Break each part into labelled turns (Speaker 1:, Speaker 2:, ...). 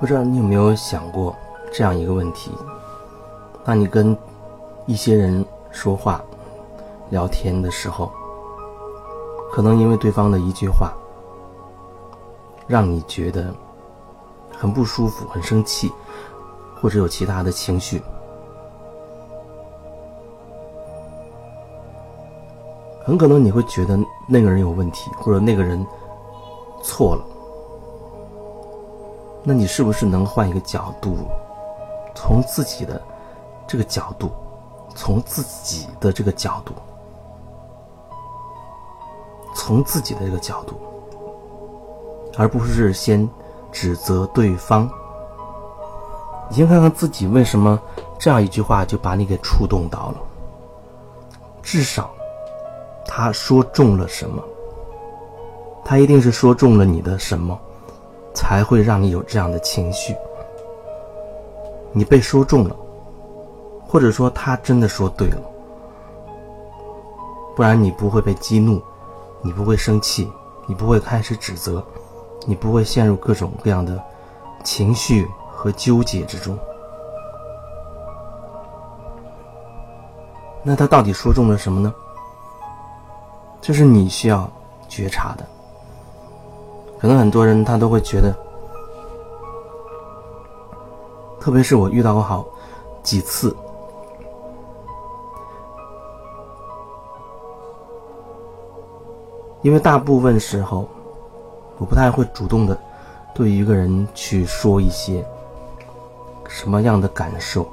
Speaker 1: 不知道你有没有想过这样一个问题：当你跟一些人说话、聊天的时候，可能因为对方的一句话，让你觉得很不舒服、很生气，或者有其他的情绪。很可能你会觉得那个人有问题，或者那个人错了。那你是不是能换一个角度，从自己的这个角度，从自己的这个角度，从自己的这个角度，而不是先指责对方？你先看看自己为什么这样一句话就把你给触动到了，至少。他说中了什么？他一定是说中了你的什么，才会让你有这样的情绪。你被说中了，或者说他真的说对了，不然你不会被激怒，你不会生气，你不会开始指责，你不会陷入各种各样的情绪和纠结之中。那他到底说中了什么呢？这是你需要觉察的。可能很多人他都会觉得，特别是我遇到过好几次，因为大部分时候我不太会主动的对一个人去说一些什么样的感受，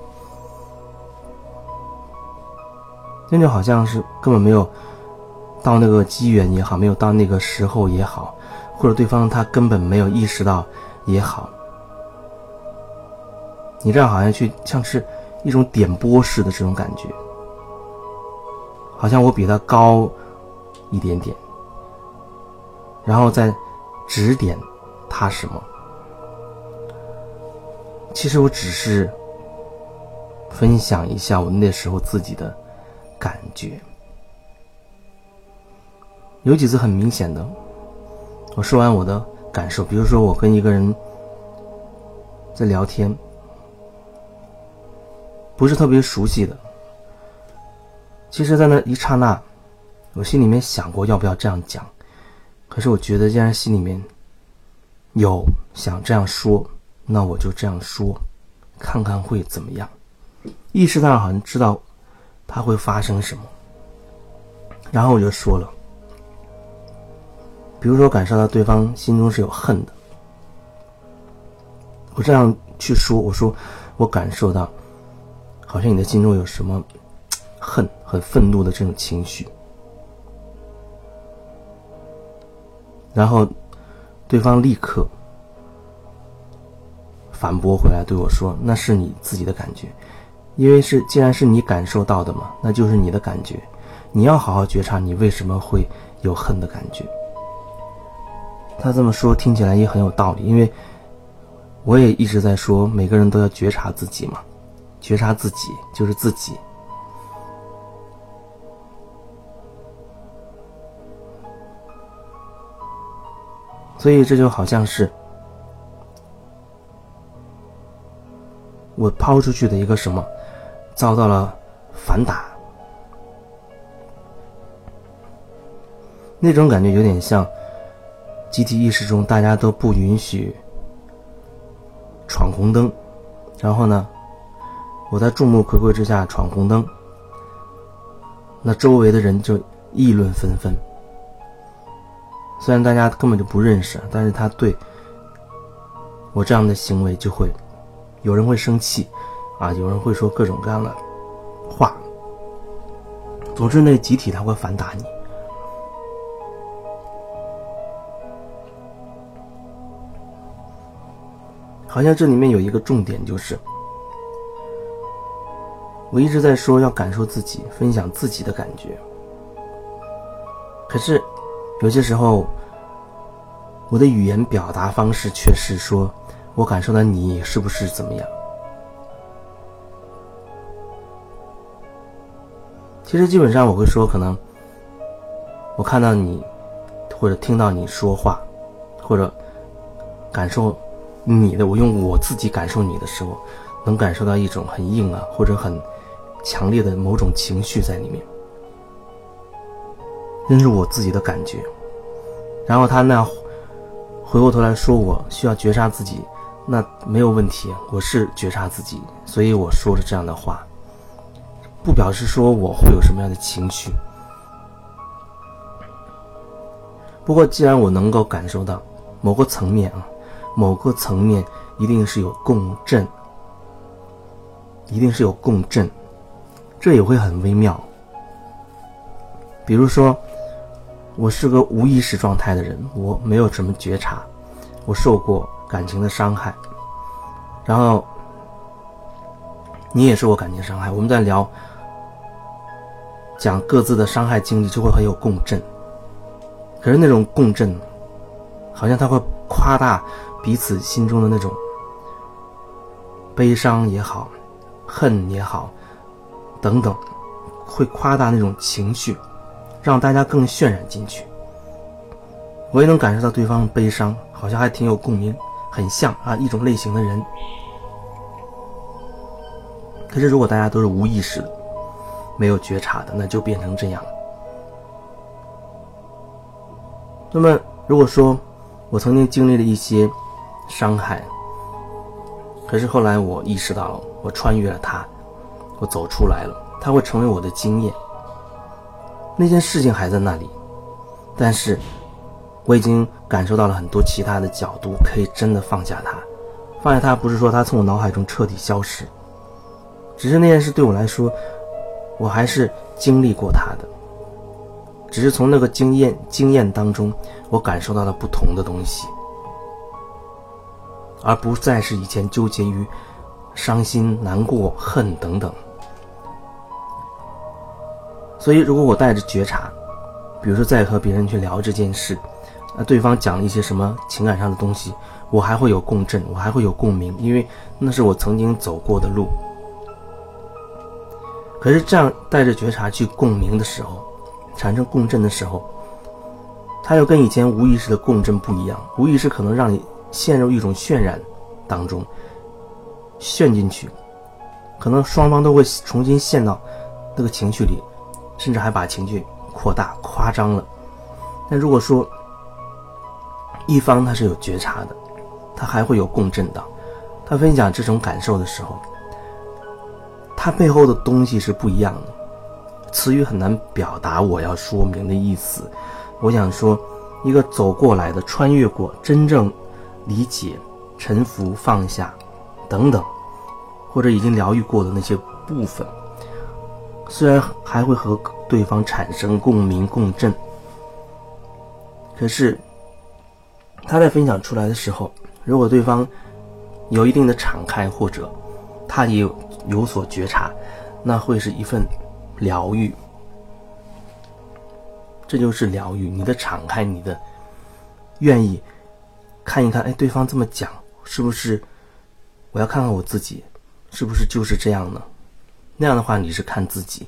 Speaker 1: 那就好像是根本没有。到那个机缘也好，没有到那个时候也好，或者对方他根本没有意识到也好，你这样好像去像是一种点拨式的这种感觉，好像我比他高一点点，然后再指点他什么。其实我只是分享一下我那时候自己的感觉。有几次很明显的，我说完我的感受，比如说我跟一个人在聊天，不是特别熟悉的，其实，在那一刹那，我心里面想过要不要这样讲，可是我觉得既然心里面有想这样说，那我就这样说，看看会怎么样。意识上好像知道他会发生什么，然后我就说了。比如说，感受到对方心中是有恨的，我这样去说，我说我感受到，好像你的心中有什么恨、很愤怒的这种情绪，然后对方立刻反驳回来对我说：“那是你自己的感觉，因为是既然是你感受到的嘛，那就是你的感觉，你要好好觉察你为什么会有恨的感觉。”他这么说听起来也很有道理，因为我也一直在说，每个人都要觉察自己嘛，觉察自己就是自己。所以这就好像是我抛出去的一个什么，遭到了反打，那种感觉有点像。集体意识中，大家都不允许闯红灯，然后呢，我在众目睽睽之下闯红灯，那周围的人就议论纷纷。虽然大家根本就不认识，但是他对我这样的行为就会有人会生气，啊，有人会说各种各样的话。总之，那集体他会反打你。好像这里面有一个重点，就是我一直在说要感受自己，分享自己的感觉。可是有些时候，我的语言表达方式却是说我感受到你是不是怎么样。其实基本上我会说，可能我看到你，或者听到你说话，或者感受。你的，我用我自己感受你的时候，能感受到一种很硬啊，或者很强烈的某种情绪在里面。那是我自己的感觉。然后他那回过头来说我需要觉察自己，那没有问题，我是觉察自己，所以我说了这样的话，不表示说我会有什么样的情绪。不过，既然我能够感受到某个层面啊，某个层面一定是有共振，一定是有共振，这也会很微妙。比如说，我是个无意识状态的人，我没有什么觉察，我受过感情的伤害，然后你也受过感情伤害，我们在聊讲各自的伤害经历，就会很有共振。可是那种共振，好像他会夸大彼此心中的那种悲伤也好、恨也好等等，会夸大那种情绪，让大家更渲染进去。我也能感受到对方的悲伤，好像还挺有共鸣，很像啊一种类型的人。可是如果大家都是无意识的、没有觉察的，那就变成这样。那么，如果说我曾经经历了一些伤害，可是后来我意识到了，我穿越了它，我走出来了，它会成为我的经验。那件事情还在那里，但是我已经感受到了很多其他的角度，可以真的放下它。放下它不是说它从我脑海中彻底消失，只是那件事对我来说，我还是经历过它的。只是从那个经验经验当中，我感受到了不同的东西，而不再是以前纠结于伤心、难过、恨等等。所以，如果我带着觉察，比如说在和别人去聊这件事，那对方讲了一些什么情感上的东西，我还会有共振，我还会有共鸣，因为那是我曾经走过的路。可是这样带着觉察去共鸣的时候，产生共振的时候，它又跟以前无意识的共振不一样。无意识可能让你陷入一种渲染当中，陷进去，可能双方都会重新陷到那个情绪里，甚至还把情绪扩大、夸张了。但如果说一方他是有觉察的，他还会有共振的，他分享这种感受的时候，他背后的东西是不一样的。词语很难表达我要说明的意思。我想说，一个走过来的、穿越过、真正理解、臣服、放下等等，或者已经疗愈过的那些部分，虽然还会和对方产生共鸣、共振，可是他在分享出来的时候，如果对方有一定的敞开，或者他也有有所觉察，那会是一份。疗愈，这就是疗愈。你的敞开，你的愿意看一看，哎，对方这么讲，是不是？我要看看我自己，是不是就是这样呢？那样的话，你是看自己；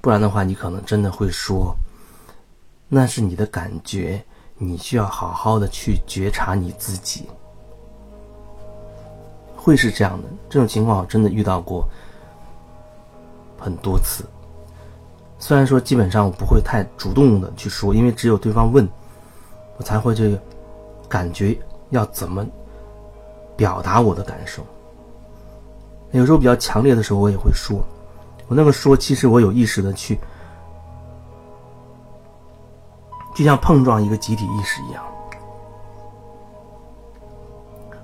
Speaker 1: 不然的话，你可能真的会说，那是你的感觉，你需要好好的去觉察你自己。会是这样的，这种情况我真的遇到过很多次。虽然说基本上我不会太主动的去说，因为只有对方问，我才会这个感觉要怎么表达我的感受。有时候比较强烈的时候，我也会说，我那么说，其实我有意识的去，就像碰撞一个集体意识一样，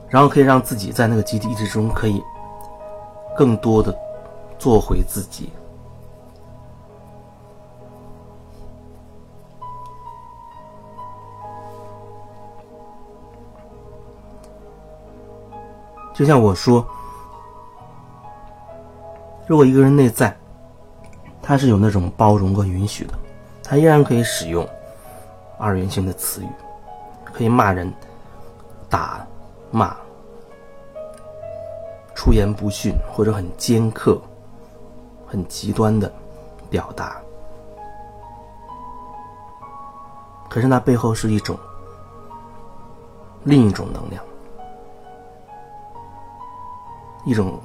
Speaker 1: 然后可以让自己在那个集体意识中可以更多的做回自己。就像我说，如果一个人内在他是有那种包容和允许的，他依然可以使用二元性的词语，可以骂人、打、骂、出言不逊，或者很尖刻、很极端的表达。可是那背后是一种另一种能量。一种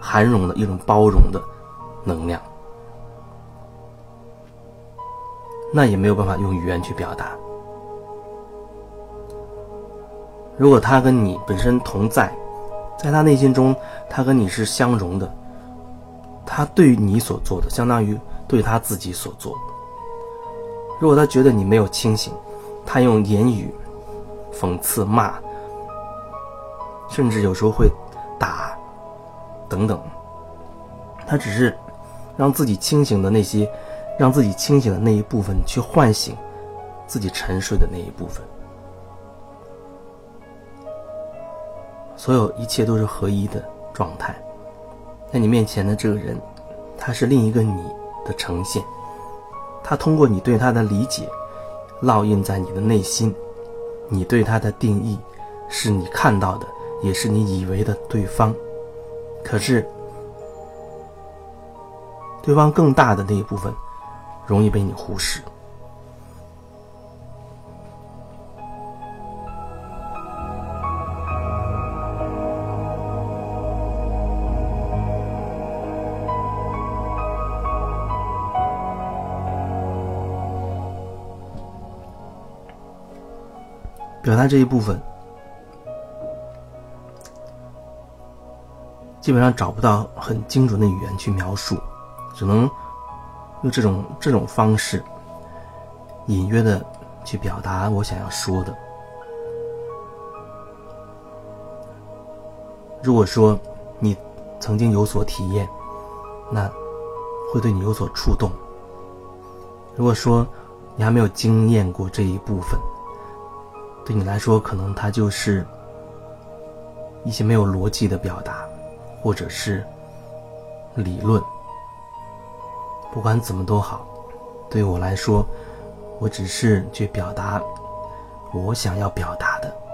Speaker 1: 含容的一种包容的能量，那也没有办法用语言去表达。如果他跟你本身同在，在他内心中，他跟你是相融的，他对于你所做的，相当于对他自己所做。如果他觉得你没有清醒，他用言语讽刺、骂，甚至有时候会打等等，他只是让自己清醒的那些，让自己清醒的那一部分去唤醒自己沉睡的那一部分。所有一切都是合一的状态，在你面前的这个人，他是另一个你的呈现，他通过你对他的理解，烙印在你的内心，你对他的定义，是你看到的，也是你以为的对方，可是，对方更大的那一部分，容易被你忽视。表达这一部分，基本上找不到很精准的语言去描述，只能用这种这种方式，隐约的去表达我想要说的。如果说你曾经有所体验，那会对你有所触动；如果说你还没有经验过这一部分，对你来说，可能它就是一些没有逻辑的表达，或者是理论。不管怎么都好，对我来说，我只是去表达我想要表达的。